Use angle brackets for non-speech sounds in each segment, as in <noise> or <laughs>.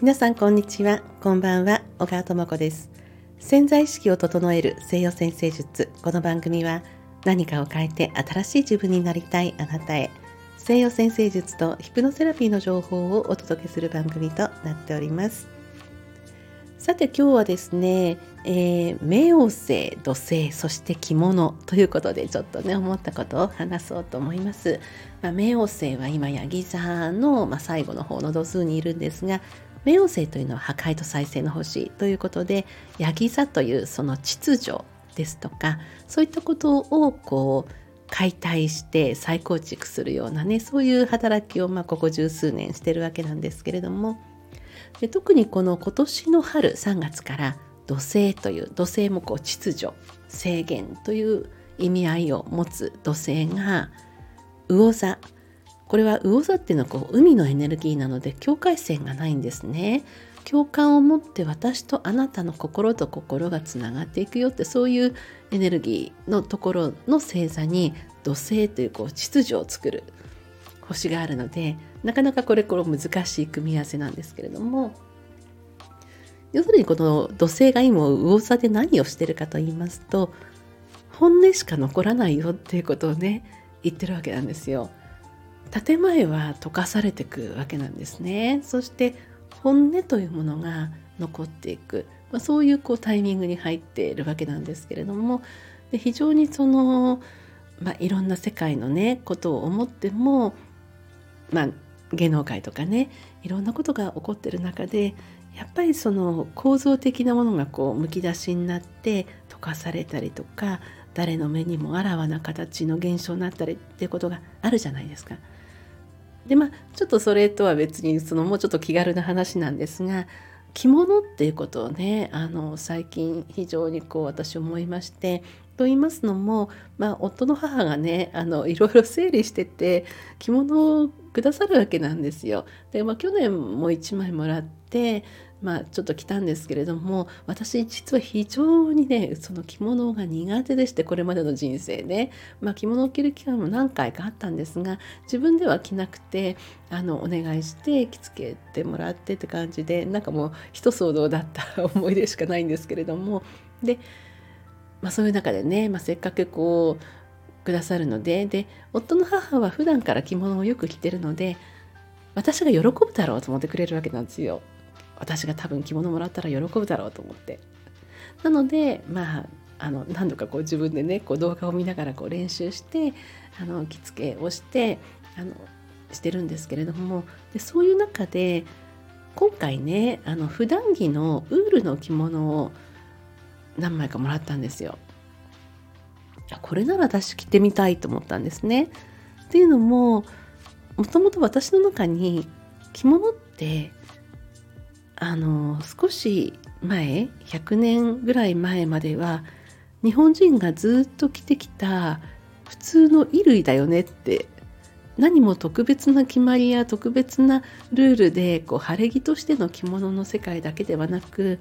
皆さんこんにちは。こんばんは。小川智子です。潜在意識を整える西洋先生術。この番組は何かを変えて新しい自分になりたいあなたへ。西洋先生術とヒプノセラピーの情報をお届けする番組となっております。さて今日はですね、えー、冥王星土星そして着物ということでちょっとね思ったことを話そうと思います、まあ、冥王星は今ヤギ座の、まあ、最後の方の度数にいるんですが冥王星というのは破壊と再生の星ということでヤギ座というその秩序ですとかそういったことをこう解体して再構築するようなねそういう働きをまあここ十数年してるわけなんですけれどもで特にこの今年の春3月から土星という土星もこう秩序制限という意味合いを持つ土星が魚座。これは魚座っていうのはこう海のエネルギーなので境界線がないんですね。共感を持って私とあなたの心と心がつながっていくよってそういうエネルギーのところの星座に土星というこう秩序を作る星があるのでなかなかこれこれ難しい組み合わせなんですけれども要するにこの土星が今魚座で何をしてるかと言いますと本音しか残らないよっていうことをね言ってるわけなんですよ。建前は溶かされていくわけなんですね。そして本音というものが残っていく、まあ、そういうこうタイミングに入っているわけなんですけれどもで非常にその、まあ、いろんな世界のねことを思ってもまあ、芸能界とかねいろんなことが起こってる中でやっぱりその構造的なものがこうむき出しになって溶かされたりとか誰の目にもあらわな形の現象になったりっていうことがあるじゃないですか。でまあちょっとそれとは別にそのもうちょっと気軽な話なんですが着物っていうことをねあの最近非常にこう私思いましてと言いますのも、まあ、夫の母がねあのいろいろ整理してて着物くださるわけなんですよ。で、まあ、去年も1枚もらって、まあ、ちょっと着たんですけれども私実は非常にねその着物が苦手でしてこれまでの人生ね、まあ、着物を着る機会も何回かあったんですが自分では着なくてあのお願いして着付けてもらってって感じでなんかもう一騒動だった <laughs> 思い出しかないんですけれどもでまあ、そういう中でね、まあ、せっかくこうくださるのでで夫の母は普段から着物をよく着てるので私が喜ぶだろうと思ってくれるわけなんですよ。私が多分着物もらったら喜ぶだろうと思って。なのでまああの何度かこう自分でねこう動画を見ながらこう練習してあの着付けをしてあのしてるんですけれどもでそういう中で今回ねあの普段着のウールの着物を何枚かもらったんですよ。これなら私着てみたいと思ったんですね。っていうのももともと私の中に着物ってあの少し前100年ぐらい前までは日本人がずっと着てきた普通の衣類だよねって何も特別な決まりや特別なルールでこう晴れ着としての着物の世界だけではなく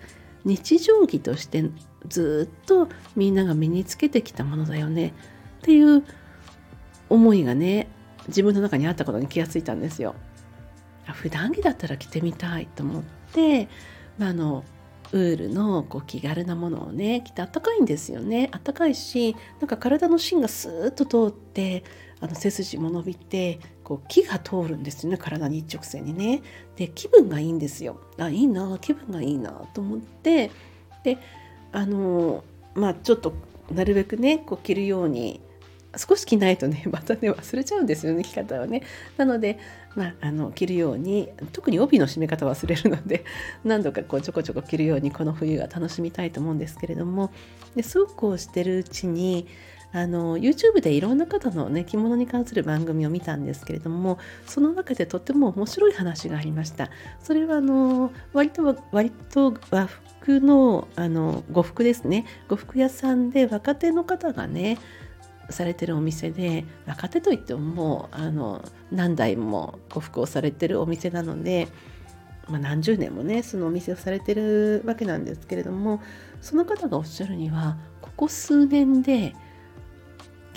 日常着としてずっとみんなが身につけてきたものだよねっていう思いがね自分の中にあったことに気がついたんですよ。普段着だったら着てみたいと思って、まあ、あのウールのこう気軽なものをね着てあったかいんですよねあったかいしなんか体の芯がスーッと通ってあの背筋も伸びてこう気が通るんですよね体に一直線にね。で気分がいいんですよ。あいいな気分がいいなと思って。であのまあちょっとなるべくねこう着るように少し着ないとね <laughs> またね忘れちゃうんですよね着方はね。なので、まあ、あの着るように特に帯の締め方忘れるので <laughs> 何度かこうちょこちょこ着るようにこの冬が楽しみたいと思うんですけれども。でそうこうしてるうちにあの YouTube でいろんな方のね着物に関する番組を見たんですけれどもその中でとっても面白い話がありました。それはあの割と割と和服のあの呉服ですね。呉服屋さんで若手の方がねされてるお店で若手といってももうあの何代も呉服をされてるお店なので、まあ、何十年もねそのお店をされてるわけなんですけれどもその方がおっしゃるにはここ数年で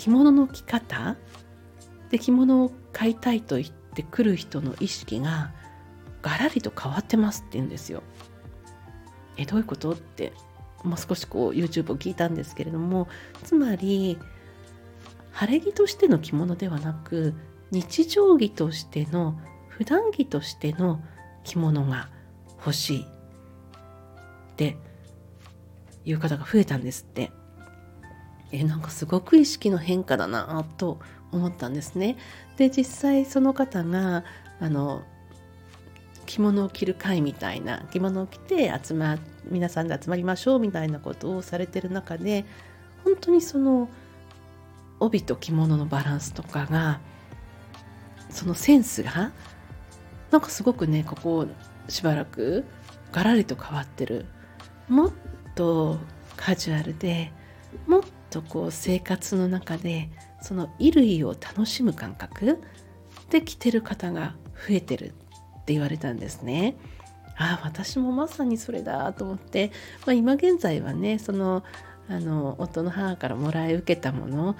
着物の着方で着物を買いたいと言ってくる人の意識がガラリと変わってますって言うんですよ。えどういうことってもう少しこう YouTube を聞いたんですけれどもつまり晴れ着としての着物ではなく日常着としての普段着としての着物が欲しいっていう方が増えたんですって。えなんかすごく意識の変化だなと思ったんですね。で実際その方があの着物を着る会みたいな着物を着て集ま皆さんで集まりましょうみたいなことをされてる中で本当にその帯と着物のバランスとかがそのセンスがなんかすごくねここしばらくガラリと変わってるもっとカジュアルでもっとこう生活の中でその衣類を楽しむ感覚で着てる方が増えてるって言われたんですね。ああ私もまさにそれだと思って、まあ、今現在はねそのあの夫の母からもらい受けたもの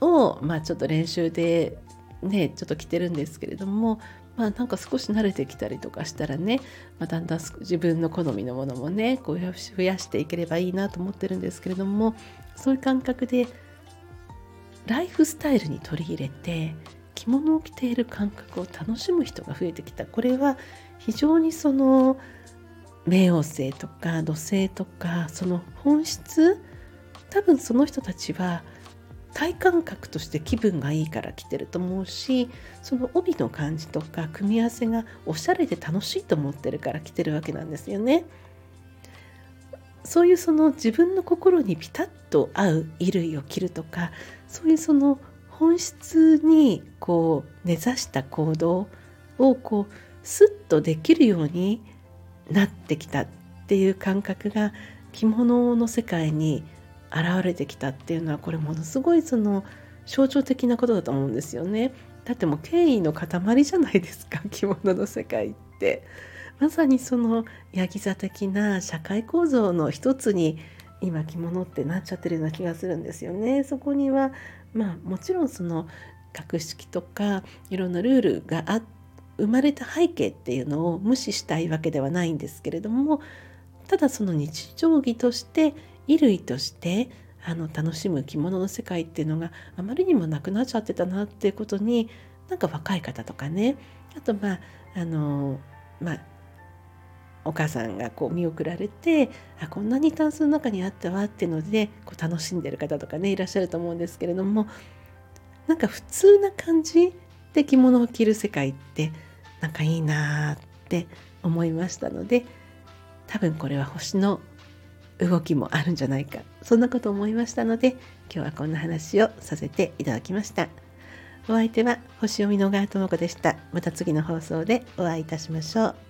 を、まあ、ちょっと練習でねちょっと着てるんですけれどもまあなんか少し慣れてきたりとかしたらね、まあ、だんだん自分の好みのものもねこう増やしていければいいなと思ってるんですけれどもそういう感覚でライフスタイルに取り入れて着物を着ている感覚を楽しむ人が増えてきたこれは非常にその冥王星とか土星とかその本質多分その人たちは体感覚として気分がいいから着てると思うしその帯の感じとか組み合わせがおしゃれで楽しいと思ってるから着てるわけなんですよね。そういうその自分の心にピタッと合う衣類を着るとかそういうその本質にこう根ざした行動をこうスッとできるようになってきたっていう感覚が着物の世界に現れてきたっていうのはこれものすごいその象徴的なことだと思うんですよね。だってもう権威の塊じゃないですか着物の世界って。まさにそのヤギ座的な社会構造の一つに今着物ってなっちゃってるような気がするんですよね。そこにはまあもちろんその格式とかいろんなルールがあ生まれた背景っていうのを無視したいわけではないんですけれどもただその日常着として衣類としてあの楽しむ着物の世界っていうのがあまりにもなくなっちゃってたなっていうことになんか若い方とかねあとまああのまあお母さんがこう見送られてあこんなにタンスの中にあったわっていうのでこう楽しんでる方とかねいらっしゃると思うんですけれどもなんか普通な感じで着物を着る世界ってなんかいいなって思いましたので多分これは星の動きもあるんじゃないかそんなこと思いましたので今日はこんな話をさせていただきました。お相手は星読みの川智子でした。また次の放送でお会いいたしましょう。